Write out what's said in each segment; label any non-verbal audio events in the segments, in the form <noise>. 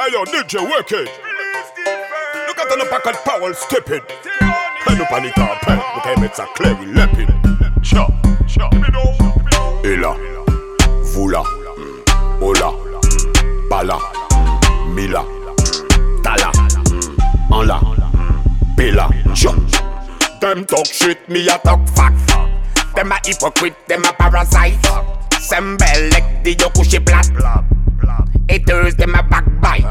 Hey yo, DJ Wicked. Look at the packet Powell. Pen up on it up, pen. Look at mettre ça clair, il lépine. Cha, cha. Et là, vous là, là, pas là, mila, tala, en là, pela, cha. Them talk shit, me a talk fact. Them a hypocrite, them a parasite. Sembelek, di yo couché plat. Haters, them a backbite.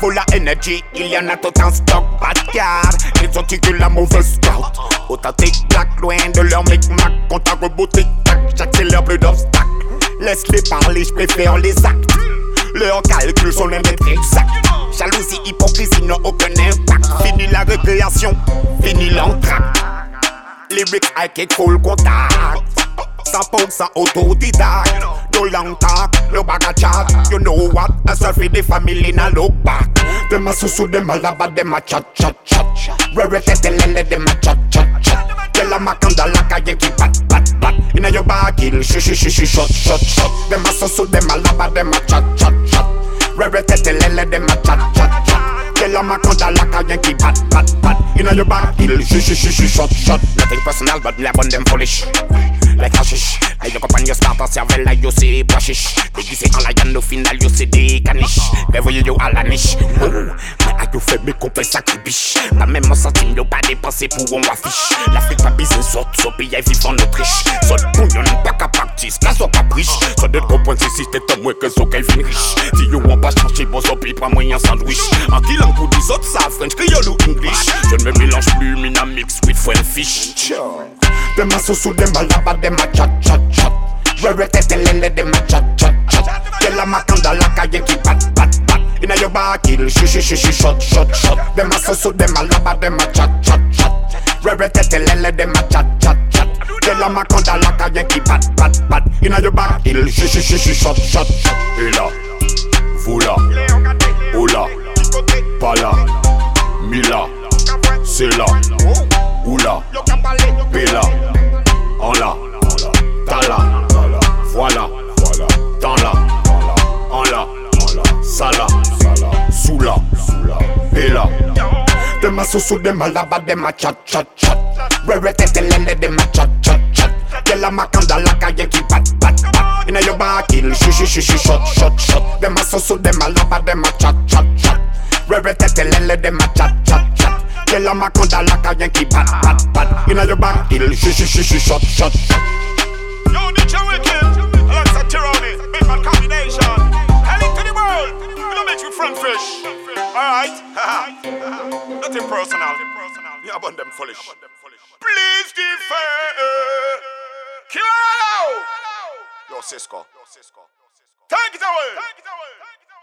Full of energy, il y en a tout en stock, garde. Ils ont tiré la mauvaise carte. Authentique black, loin de leur micmac. Compte à robot tic-tac, j'accélère plus d'obstacles. Laisse-les parler, j'préfère les actes. Leurs calculs sont même exacts. Jalousie, hypocrisie n'ont aucun impact. Fini la récréation, fini l'entracte. Lyrics kick full contact. 100% autodidacte. No long talk, no bag of chat. You know what? I serve the family now look back. Them a susu, them a laba, them a chat chat chat. Rare tetelele, them a chat chat chat. Tell a makanda like a yankee pat pat pat. Inna your bag, il shush shush shush shot shot shot. Them a susu, them a laba, them a chat chat chat. Rare tetelele, them a chat chat chat. Tell a makanda like a yankee pat pat pat. Inna your bag, il shush shush shush shot shot. Nothing personal, but me upon them foolish. Like hashish, like your compagnon start à cervelle, you say brashish. Déguisé en yann, au final, you say des caniches. Beverly, you à la niche. Oh, mais à you fait mes complets sacré biche. Pas même en centime, yo pas dépensé pour on affiche. L'Afrique pas bise, sort, so pays vivre en Autriche. Sort bouillon, pas qu'à practice, là, soit capriche. Soit de point, si un moins que so qu'elle vient riche. Si you want pas changer, bon, so pas moyen sandwich. En killant pour des autres, ça, French, créole ou English. Je ne me mélange plus, mina mix with friend fish. Them a susu, them a laba, them a chat chat chat. Rare tetelele, them a chat chat chat. Tell a makanda like a yankee pat pat pat. Inna your back, il shush shush shush shot shot shot. Them a susu, them a laba, them a chat chat chat. Rare tetelele, them a shot shot. Et là, vous là, oh là, pas là, mila, c'est là, ou là, Bella, en là, t'as là, voilà, dans là, en là, ça là, sous là, Bella. Dem a susu, dem a laba, dem a chat chat chat. Rare tetelele, dem a chat chat chat. Yankee pat Revete te lele dem a chat chat chat. Tell them a cunt a like a Yankee bat bat bat Inna your back till shh shh shh shh shut shut Yo, Ninja Wicked, Alexa Tyranny, big man combination. Hell into the world, we don't make you front fish. Alright, <laughs> nothing personal. We abund them foolish. Please defer Kill Yo, Cisco. Take it away! Take it away.